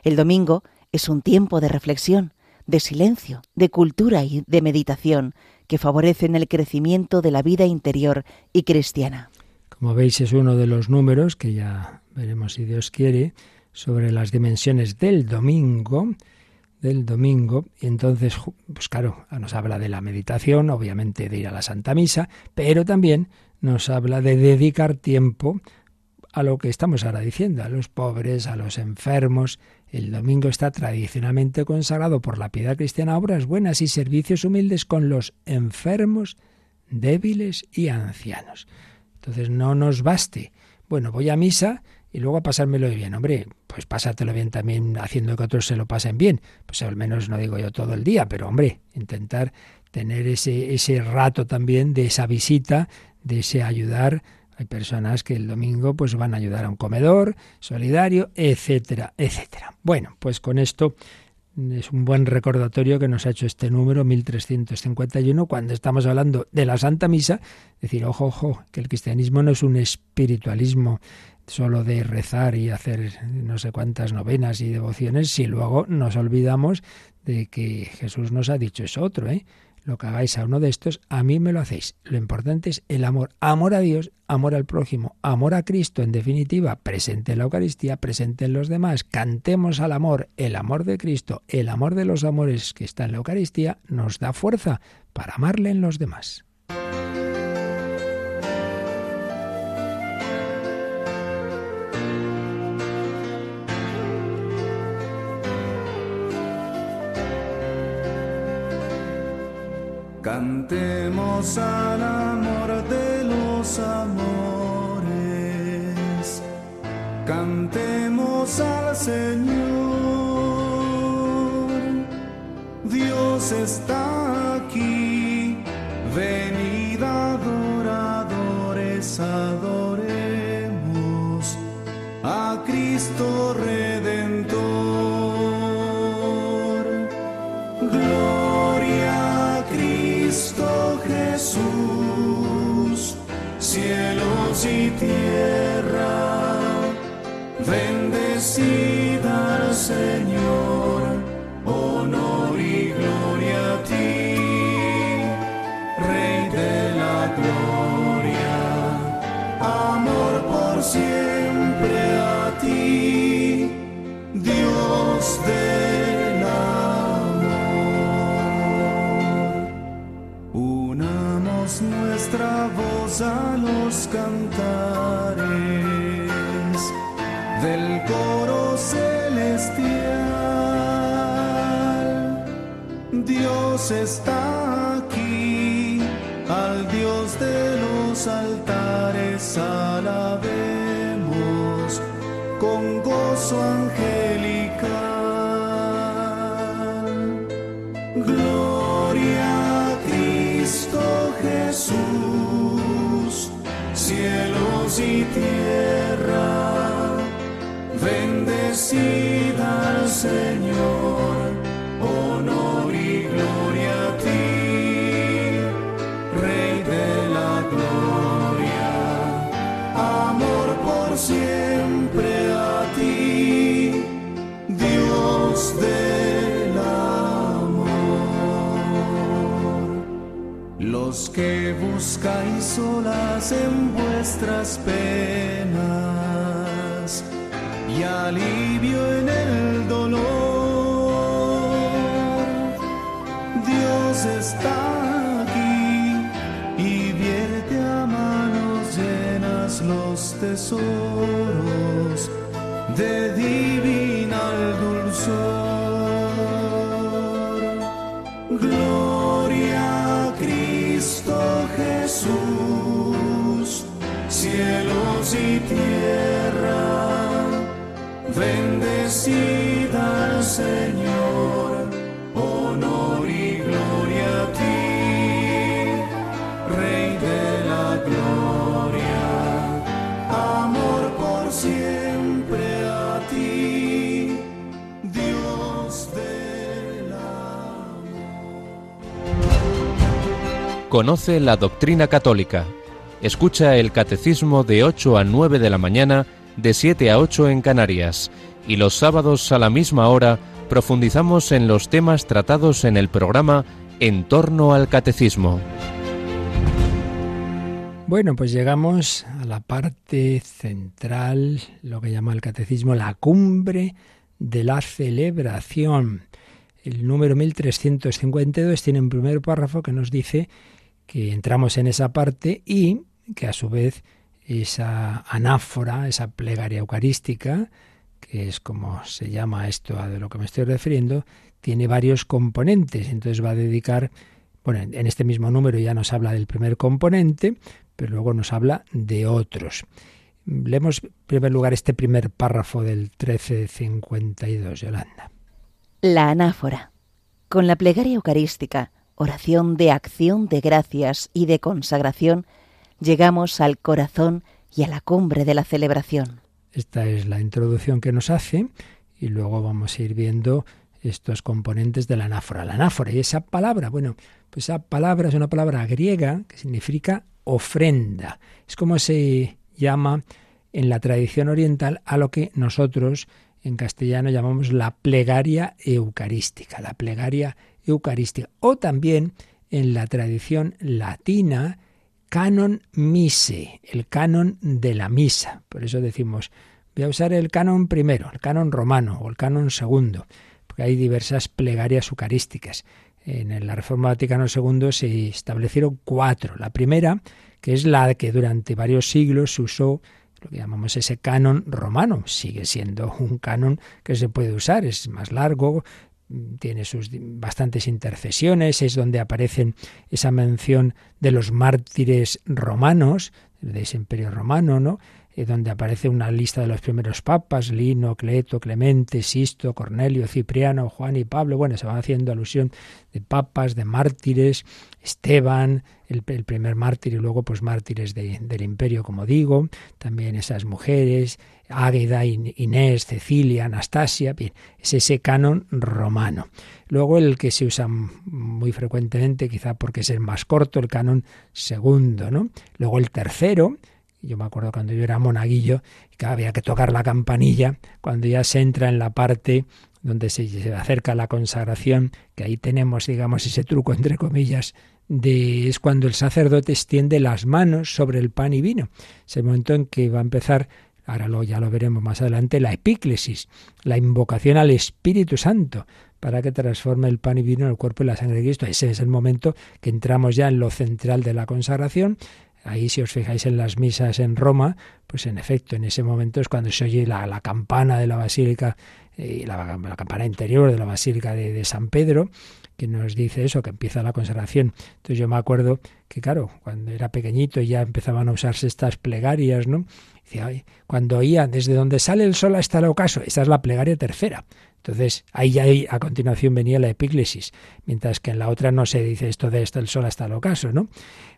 C: El domingo es un tiempo de reflexión, de silencio, de cultura y de meditación que favorecen el crecimiento de la vida interior y cristiana.
B: Como veis es uno de los números que ya veremos si Dios quiere sobre las dimensiones del domingo, del domingo, y entonces, pues claro, nos habla de la meditación, obviamente de ir a la Santa Misa, pero también nos habla de dedicar tiempo a lo que estamos ahora diciendo, a los pobres, a los enfermos. El domingo está tradicionalmente consagrado por la piedad cristiana a obras buenas y servicios humildes con los enfermos, débiles y ancianos. Entonces no nos baste. Bueno, voy a misa y luego a pasármelo bien. Hombre, pues pásatelo bien también haciendo que otros se lo pasen bien. Pues al menos no digo yo todo el día, pero hombre, intentar tener ese, ese rato también de esa visita, de ese ayudar. Hay personas que el domingo pues van a ayudar a un comedor solidario, etcétera, etcétera. Bueno, pues con esto es un buen recordatorio que nos ha hecho este número 1351 cuando estamos hablando de la Santa Misa, decir, ojo, ojo, que el cristianismo no es un espiritualismo solo de rezar y hacer no sé cuántas novenas y devociones si luego nos olvidamos de que Jesús nos ha dicho eso otro, ¿eh? Lo que hagáis a uno de estos, a mí me lo hacéis. Lo importante es el amor. Amor a Dios, amor al prójimo, amor a Cristo, en definitiva, presente en la Eucaristía, presente en los demás. Cantemos al amor, el amor de Cristo, el amor de los amores que está en la Eucaristía, nos da fuerza para amarle en los demás.
D: Cantemos al amor de los amores, cantemos al Señor. Dios está aquí, venid adoradores, adoremos a Cristo Dios cielos y tierra, bendecida Señor. Está aquí, al Dios de los altares alabemos con gozo angelical. Gloria a Cristo Jesús, cielos y tierra, bendecida al Señor, que buscáis solas en vuestras penas y alivio en el dolor, Dios está aquí y vierte a manos llenas los tesoros bendecida al Señor, honor y gloria a ti, Rey de la gloria, amor por siempre a ti, Dios del
E: Conoce la doctrina católica. Escucha el catecismo de 8 a 9 de la mañana, de 7 a 8 en Canarias. Y los sábados a la misma hora profundizamos en los temas tratados en el programa En torno al catecismo.
B: Bueno, pues llegamos a la parte central, lo que llama el catecismo la cumbre de la celebración. El número 1352 tiene un primer párrafo que nos dice que entramos en esa parte y que a su vez esa anáfora, esa plegaria eucarística, que es como se llama esto a de lo que me estoy refiriendo, tiene varios componentes. Entonces va a dedicar, bueno, en este mismo número ya nos habla del primer componente, pero luego nos habla de otros. Leemos en primer lugar este primer párrafo del 1352, Yolanda.
C: La anáfora. Con la plegaria eucarística, oración de acción de gracias y de consagración, llegamos al corazón y a la cumbre de la celebración.
B: Esta es la introducción que nos hace y luego vamos a ir viendo estos componentes de la anáfora. La anáfora y esa palabra, bueno, pues esa palabra es una palabra griega que significa ofrenda. Es como se llama en la tradición oriental a lo que nosotros en castellano llamamos la plegaria eucarística, la plegaria eucarística. O también en la tradición latina, canon mise, el canon de la misa. Por eso decimos, voy a usar el canon primero, el canon romano o el canon segundo, porque hay diversas plegarias eucarísticas. En la Reforma Vaticano II se establecieron cuatro. La primera, que es la que durante varios siglos se usó lo que llamamos ese canon romano. Sigue siendo un canon que se puede usar, es más largo, tiene sus bastantes intercesiones, es donde aparecen esa mención de los mártires romanos, de ese imperio romano, ¿no? Eh, donde aparece una lista de los primeros papas, Lino, Cleto, Clemente, Sisto, Cornelio, Cipriano, Juan y Pablo. Bueno, se va haciendo alusión de papas, de mártires, Esteban, el, primer mártir y luego pues mártires de, del imperio, como digo, también esas mujeres, Águeda, Inés, Cecilia, Anastasia, bien, es ese canon romano. Luego el que se usa muy frecuentemente, quizá porque es el más corto, el canon segundo, ¿no? Luego el tercero, yo me acuerdo cuando yo era monaguillo, que había que tocar la campanilla cuando ya se entra en la parte donde se acerca la consagración, que ahí tenemos, digamos, ese truco, entre comillas, de, es cuando el sacerdote extiende las manos sobre el pan y vino. Es el momento en que va a empezar, ahora lo, ya lo veremos más adelante, la epíclesis, la invocación al Espíritu Santo para que transforme el pan y vino en el cuerpo y la sangre de Cristo. Ese es el momento que entramos ya en lo central de la consagración. Ahí, si os fijáis en las misas en Roma, pues en efecto, en ese momento es cuando se oye la, campana de la basílica, eh, la, campana interior de la basílica de, San Pedro, que nos dice eso, que empieza la consagración. Entonces yo me acuerdo que, claro, cuando era pequeñito ya empezaban a usarse estas plegarias, ¿no? cuando oía desde donde sale el sol hasta el ocaso, esa es la plegaria tercera. Entonces, ahí ya a continuación venía la epíclesis, mientras que en la otra no se dice esto de hasta el sol hasta el ocaso, ¿no?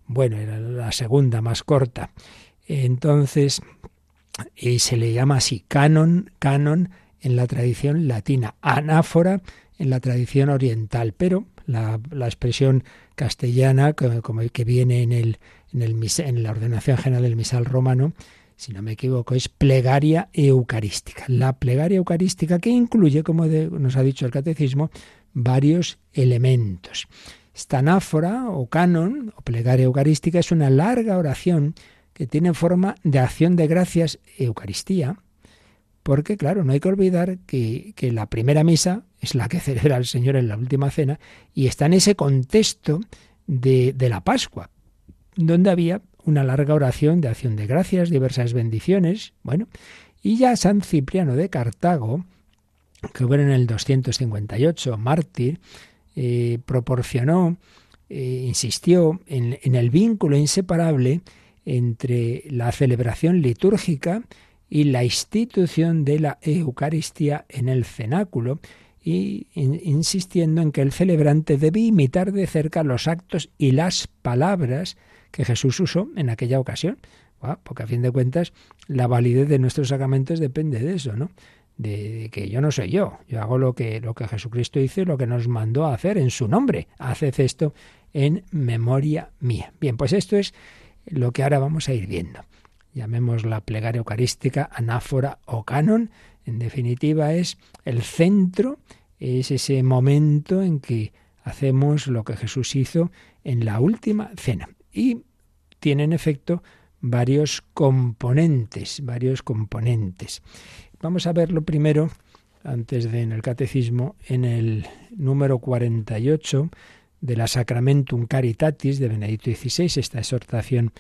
B: Bueno, era la segunda, más corta. Entonces, y se le llama así canon, canon en la tradición latina, anáfora en la tradición oriental, pero la, expresión castellana, como, que viene en, el, en, el, en la ordenación general del misal romano, si no me equivoco, es plegaria eucarística. La plegaria eucarística que incluye, como nos ha dicho el catecismo, varios elementos. Esta anáfora o canon o plegaria eucarística es una larga oración que tiene forma de acción de gracias Eucaristía, porque claro, no hay que olvidar que, que, la primera misa es la que celebra el Señor en la última cena y está en ese contexto de, de la Pascua, donde había una larga oración de acción de gracias, diversas bendiciones. Bueno, y ya San Cipriano de Cartago, que fue en el 258, mártir, eh, proporcionó, eh, insistió en, en el vínculo inseparable entre la celebración litúrgica y la institución de la Eucaristía en el cenáculo, y insistiendo en que el celebrante debe imitar de cerca los actos y las palabras que Jesús usó en aquella ocasión. porque a fin de cuentas la validez de nuestros sacramentos depende de eso, ¿no? De, que yo no soy yo, yo hago lo que, lo que Jesucristo hizo y lo que nos mandó a hacer en su nombre. Haced esto en memoria mía. Bien, pues esto es lo que ahora vamos a ir viendo. Llamemos la plegaria eucarística anáfora o canon. En definitiva es el centro, es ese momento en que hacemos lo que Jesús hizo en la última cena y tiene en efecto varios componentes, varios componentes. Vamos a verlo primero, antes de en el catecismo, en el número 48 de la Sacramentum Caritatis de Benedicto XVI, esta exhortación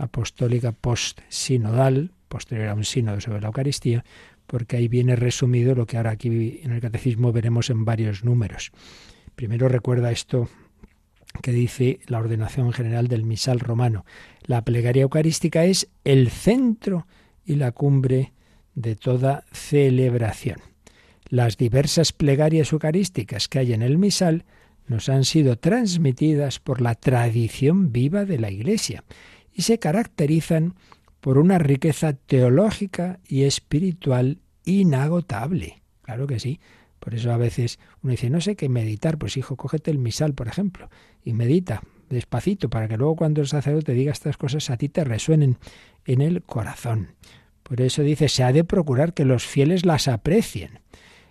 B: apostólica post-sinodal, posterior a un sínodo sobre la Eucaristía, porque ahí viene resumido lo que ahora aquí en el catecismo veremos en varios números. Primero recuerda esto que dice la ordenación general del misal romano. La plegaria eucarística es el centro y la cumbre de toda celebración. Las diversas plegarias eucarísticas que hay en el misal nos han sido transmitidas por la tradición viva de la Iglesia se caracterizan por una riqueza teológica y espiritual inagotable. Claro que sí. Por eso a veces uno dice, no sé qué meditar, pues hijo, cógete el misal, por ejemplo, y medita despacito para que luego cuando el sacerdote diga estas cosas a ti te resuenen en el corazón. Por eso dice, se ha de procurar que los fieles las aprecien.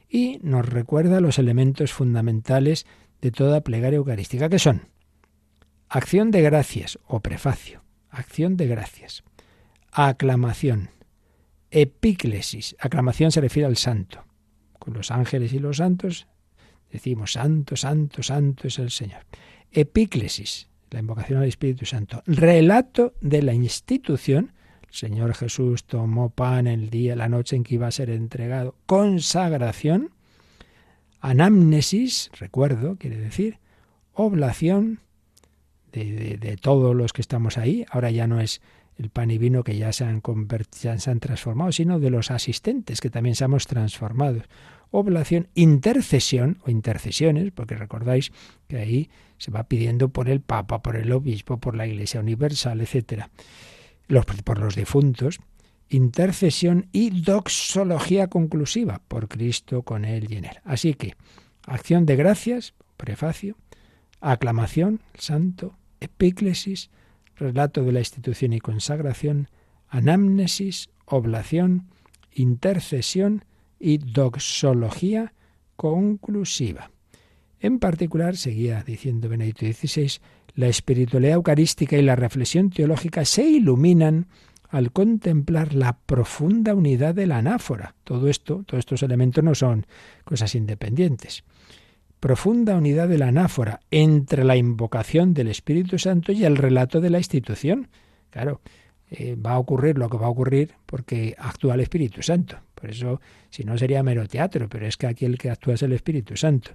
B: Y nos recuerda los elementos fundamentales de toda plegaria eucarística, que son acción de gracias o prefacio, acción de gracias, aclamación, epíclesis, aclamación se refiere al santo, con los ángeles y los santos, decimos santo, santo, santo es el Señor. Epíclesis, la invocación al Espíritu Santo. Relato de la institución. El Señor Jesús tomó pan el día, la noche en que iba a ser entregado. Consagración. Anamnesis, recuerdo, quiere decir. Oblación de, todos los que estamos ahí. Ahora ya no es el pan y vino que ya se han, ya se han transformado, sino de los asistentes que también seamos transformados. Oblación, intercesión o intercesiones, porque recordáis que ahí se va pidiendo por el Papa, por el Obispo, por la Iglesia Universal, etcétera, los, por los difuntos. Intercesión y doxología conclusiva por Cristo, con Él y en Él. Así que, acción de gracias, prefacio, aclamación, santo, epíclesis, relato de la institución y consagración, anamnesis, oblación, intercesión y doxología conclusiva. En particular, seguía diciendo Benedicto XVI, la espiritualidad eucarística y la reflexión teológica se iluminan al contemplar la profunda unidad de la anáfora. Todo esto, todos estos elementos no son cosas independientes profunda unidad de la anáfora entre la invocación del Espíritu Santo y el relato de la institución, Claro, eh, va a ocurrir lo que va a ocurrir porque actúa el Espíritu Santo. Por eso, si no sería mero teatro, pero es que aquí el que actúa es el Espíritu Santo.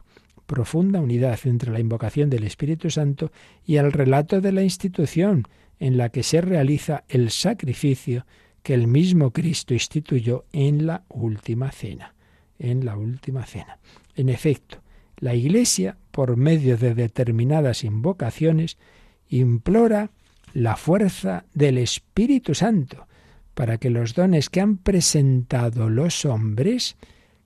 B: Profunda unidad entre la invocación del Espíritu Santo y el relato de la institución en la que se realiza el sacrificio que el mismo Cristo instituyó en la última cena. En la última cena. En efecto, la Iglesia, por medio de determinadas invocaciones, implora la fuerza del Espíritu Santo para que los dones que han presentado los hombres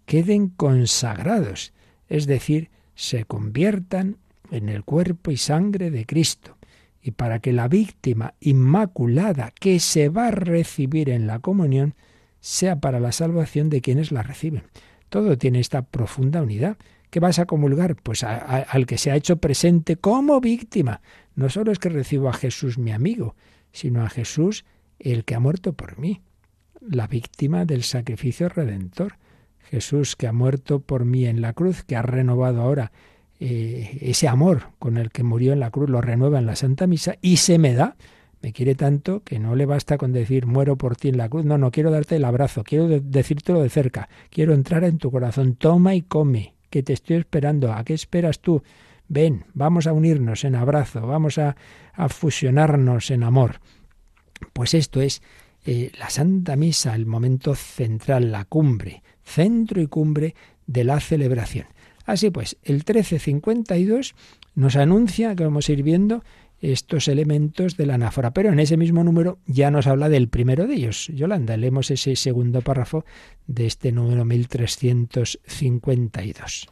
B: queden consagrados, es decir, se conviertan en el cuerpo y sangre de Cristo, y para que la víctima inmaculada que se va a recibir en la comunión sea para la salvación de quienes la reciben. Todo tiene esta profunda unidad. ¿Qué vas a comulgar? Pues al que se ha hecho presente como víctima. No solo es que recibo a Jesús mi amigo, sino a Jesús el que ha muerto por mí, la víctima del sacrificio redentor. Jesús que ha muerto por mí en la cruz, que ha renovado ahora eh, ese amor con el que murió en la cruz, lo renueva en la Santa Misa y se me da. Me quiere tanto que no le basta con decir muero por ti en la cruz. No, no quiero darte el abrazo, quiero decírtelo de cerca, quiero entrar en tu corazón. Toma y come, que te estoy esperando. ¿A qué esperas tú? Ven, vamos a unirnos en abrazo, vamos a, fusionarnos en amor. Pues esto es eh, la Santa Misa, el momento central, la cumbre, centro y cumbre de la celebración. Así pues, el 1352 nos anuncia que vamos a ir viendo estos elementos de la anáfora, pero en ese mismo número ya nos habla del primero de ellos. Yolanda, leemos ese segundo párrafo de este número 1352.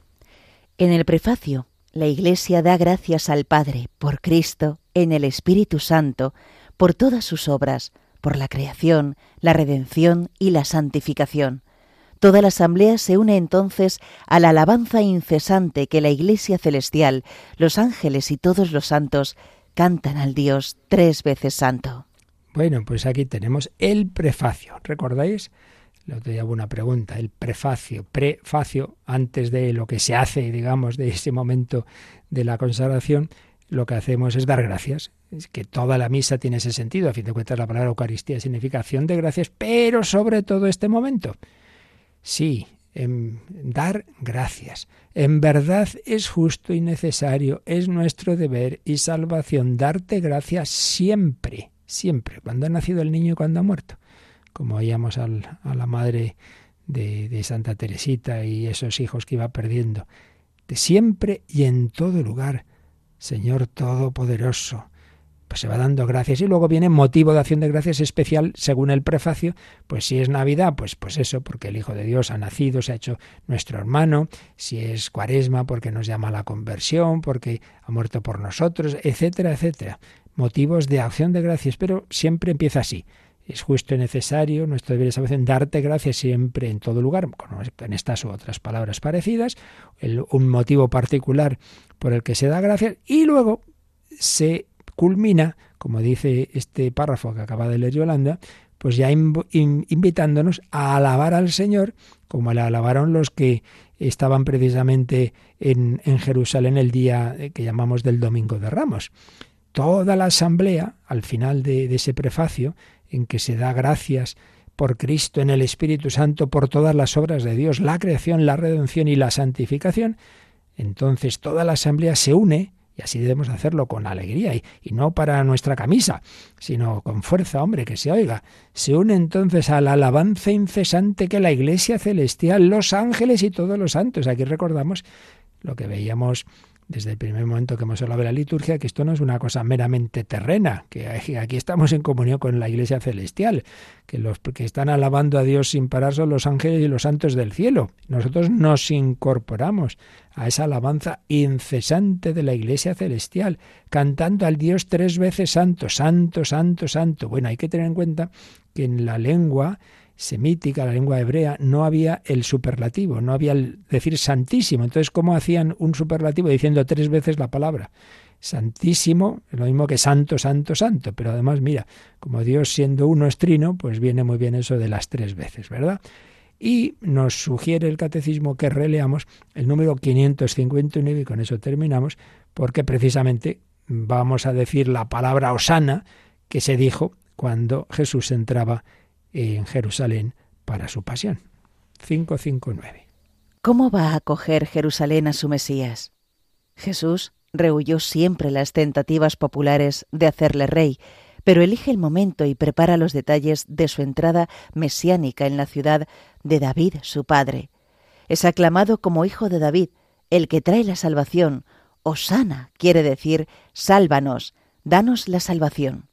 C: En el prefacio, la Iglesia da gracias al Padre, por Cristo, en el Espíritu Santo, por todas sus obras, por la creación, la redención y la santificación. Toda la asamblea se une entonces a la alabanza incesante que la Iglesia celestial, los ángeles y todos los santos cantan al Dios tres veces santo.
B: Bueno, pues aquí tenemos el prefacio. ¿Recordáis? Le te hago una pregunta. El prefacio, prefacio, antes de lo que se hace, digamos, de ese momento de la consagración, lo que hacemos es dar gracias. Es que toda la misa tiene ese sentido. A fin de cuentas, la palabra Eucaristía significa acción de gracias, pero sobre todo este momento. Sí, en dar gracias. En verdad es justo y necesario, es nuestro deber y salvación darte gracias siempre, siempre, cuando ha nacido el niño y cuando ha muerto. Como oíamos a la madre de, de Santa Teresita y esos hijos que iba perdiendo. De siempre y en todo lugar, Señor Todopoderoso, pues se va dando gracias y luego viene motivo de acción de gracias especial según el prefacio, pues si es Navidad, pues pues eso, porque el Hijo de Dios ha nacido, se ha hecho nuestro hermano, si es Cuaresma porque nos llama a la conversión, porque ha muerto por nosotros, etcétera, etcétera. Motivos de acción de gracias, pero siempre empieza así. Es justo y necesario, nuestro deber a veces darte gracias siempre en todo lugar, en estas u otras palabras parecidas, un motivo particular por el que se da gracias y luego se culmina, como dice este párrafo que acaba de leer Yolanda, pues ya invitándonos a alabar al Señor, como le alabaron los que estaban precisamente en, Jerusalén el día que llamamos del Domingo de Ramos. Toda la asamblea, al final de, de ese prefacio, en que se da gracias por Cristo en el Espíritu Santo, por todas las obras de Dios, la creación, la redención y la santificación, entonces toda la asamblea se une y así debemos hacerlo con alegría y, no para nuestra camisa, sino con fuerza, hombre, que se oiga. Se une entonces a la alabanza incesante que la Iglesia celestial, los ángeles y todos los santos. Aquí recordamos lo que veíamos desde el primer momento que hemos hablado de la liturgia, que esto no es una cosa meramente terrena, que aquí estamos en comunión con la Iglesia celestial, que los que están alabando a Dios sin parar son los ángeles y los santos del cielo. Nosotros nos incorporamos a esa alabanza incesante de la Iglesia celestial, cantando al Dios tres veces santo, santo, santo, santo. Bueno, hay que tener en cuenta que en la lengua semítica, la lengua hebrea, no había el superlativo, no había el decir santísimo. Entonces, ¿cómo hacían un superlativo diciendo tres veces la palabra? Santísimo, lo mismo que santo, santo, santo. Pero además, mira, como Dios siendo uno es trino, pues viene muy bien eso de las tres veces, ¿verdad? Y nos sugiere el catecismo que releamos el número 559 y con eso terminamos, porque precisamente vamos a decir la palabra osana que se dijo cuando Jesús entraba en Jerusalén para su pasión. 559.
C: ¿Cómo va a acoger Jerusalén a su Mesías? Jesús rehuyó siempre las tentativas populares de hacerle rey, pero elige el momento y prepara los detalles de su entrada mesiánica en la ciudad de David, su padre. Es aclamado como hijo de David, el que trae la salvación. Osana quiere decir sálvanos, danos la salvación.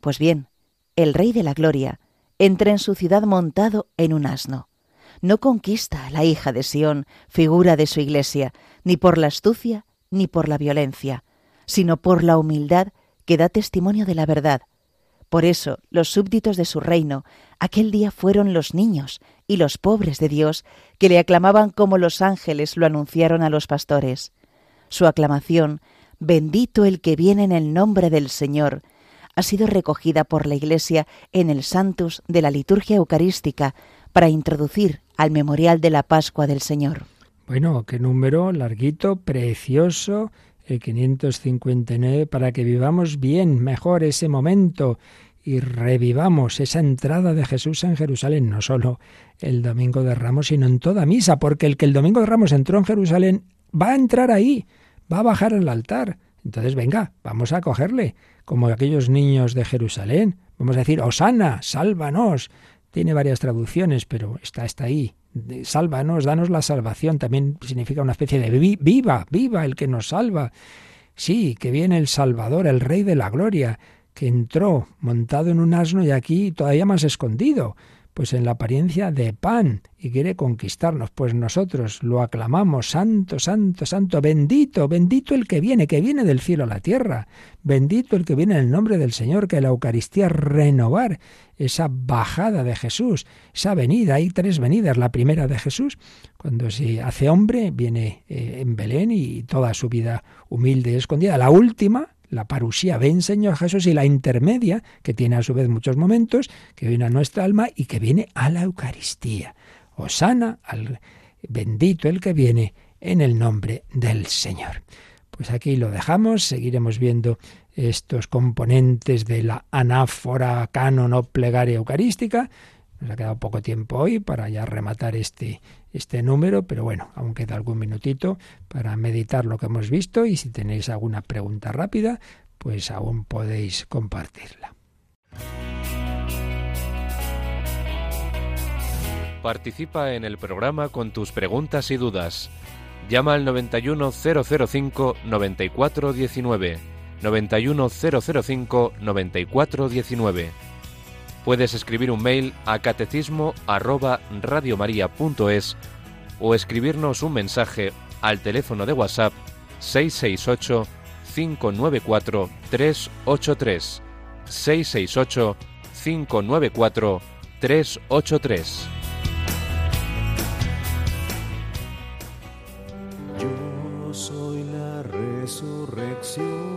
C: Pues bien, el Rey de la Gloria entra en su ciudad montado en un asno. No conquista a la hija de Sión, figura de su iglesia, ni por la astucia ni por la violencia, sino por la humildad que da testimonio de la verdad. Por eso los súbditos de su reino aquel día fueron los niños y los pobres de Dios que le aclamaban como los ángeles lo anunciaron a los pastores. Su aclamación, bendito el que viene en el nombre del Señor, ha sido recogida por la Iglesia en el Santus de la liturgia eucarística para introducir al memorial de la Pascua del Señor.
B: Bueno, qué número larguito, precioso, el 559, para que vivamos bien, mejor ese momento y revivamos esa entrada de Jesús en Jerusalén, no solo el domingo de Ramos, sino en toda misa, porque el que el domingo de Ramos entró en Jerusalén va a entrar ahí, va a bajar al altar. Entonces, venga, vamos a cogerle, como aquellos niños de Jerusalén. Vamos a decir, Osana, sálvanos. Tiene varias traducciones, pero está, está ahí. Sálvanos, danos la salvación. También significa una especie de viva, viva el que nos salva. Sí, que viene el Salvador, el Rey de la Gloria, que entró montado en un asno y aquí todavía más escondido pues en la apariencia de pan y quiere conquistarnos, pues nosotros lo aclamamos, santo, santo, santo, bendito, bendito el que viene, que viene del cielo a la tierra, bendito el que viene en el nombre del Señor, que la Eucaristía renovar esa bajada de Jesús, esa venida, hay tres venidas, la primera de Jesús, cuando se hace hombre, viene eh, en Belén y toda su vida humilde y escondida, la última, la parusía, ven Señor Jesús, y la intermedia, que tiene a su vez muchos momentos, que viene a nuestra alma y que viene a la Eucaristía. Osana al bendito el que viene en el nombre del Señor. Pues aquí lo dejamos, seguiremos viendo estos componentes de la anáfora canon o plegaria eucarística. Nos ha quedado poco tiempo hoy para ya rematar este, este número, pero bueno, aún queda algún minutito para meditar lo que hemos visto y si tenéis alguna pregunta rápida, pues aún podéis compartirla.
E: Participa en el programa con tus preguntas y dudas. Llama al 91005 9419. 91005 9419 Puedes escribir un mail a catecismo arroba o escribirnos un mensaje al teléfono de WhatsApp 668 594 383 668 594 383
D: Yo soy la resurrección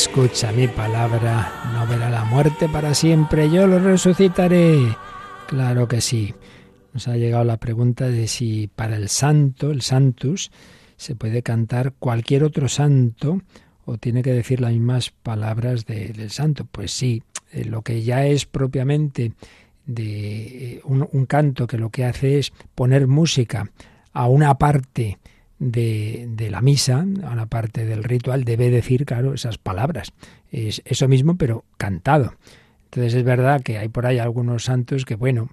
B: escucha mi palabra no verá la muerte para siempre, yo lo resucitaré. Claro que sí. Nos ha llegado la pregunta de si para el santo, el santus, se puede cantar cualquier otro santo o tiene que decir las mismas palabras del santo. Pues sí, eh, lo que ya es propiamente de eh, un, canto que lo que hace es poner música a una parte de, de, la misa, a una parte del ritual, debe decir, claro, esas palabras. Es eso mismo, pero cantado. Entonces es verdad que hay por ahí algunos santos que, bueno,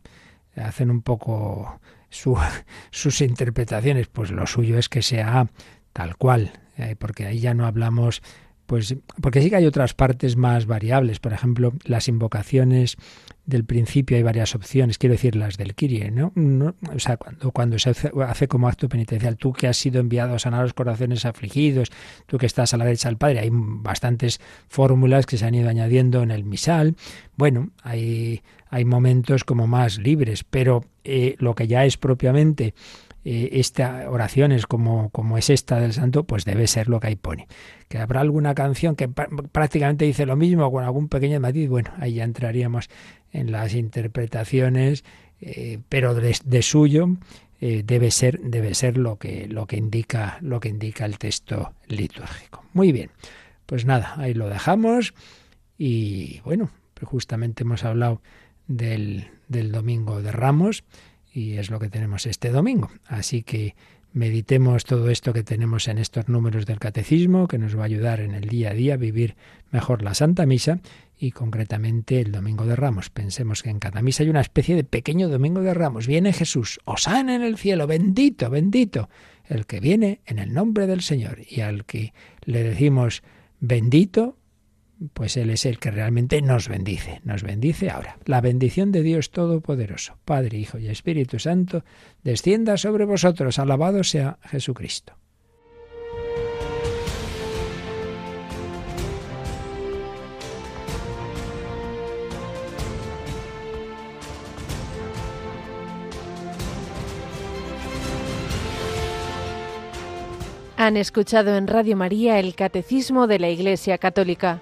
B: hacen un poco sus interpretaciones, pues lo suyo es que sea tal cual, eh, porque ahí ya no hablamos pues porque sí que hay otras partes más variables, por ejemplo, las invocaciones del principio hay varias opciones, quiero decir las del Kirie, ¿no? o sea, cuando, cuando se hace, como acto penitencial, tú que has sido enviado a sanar los corazones afligidos, tú que estás a la derecha del Padre, hay bastantes fórmulas que se han ido añadiendo en el misal. Bueno, hay, hay momentos como más libres, pero eh, lo que ya es propiamente eh, esta oración como, como es esta del santo, pues debe ser lo que ahí pone. Que habrá alguna canción que prácticamente dice lo mismo con algún pequeño matiz, bueno, ahí ya entraríamos en las interpretaciones, eh, pero de, suyo eh, debe ser, debe ser lo que, lo que indica, lo que indica el texto litúrgico. Muy bien, pues nada, ahí lo dejamos y bueno, pues justamente hemos hablado del, del domingo de Ramos y es lo que tenemos este domingo. Así que meditemos todo esto que tenemos en estos números del catecismo, que nos va a ayudar en el día a día a vivir mejor la Santa Misa y concretamente el Domingo de Ramos. Pensemos que en cada misa hay una especie de pequeño Domingo de Ramos. Viene Jesús, osana en el cielo, bendito, bendito, el que viene en el nombre del Señor y al que le decimos bendito, pues Él es el que realmente nos bendice, nos bendice ahora. La bendición de Dios Todopoderoso, Padre, Hijo y Espíritu Santo, descienda sobre vosotros. Alabado sea Jesucristo.
A: Han escuchado en Radio María el Catecismo de la Iglesia Católica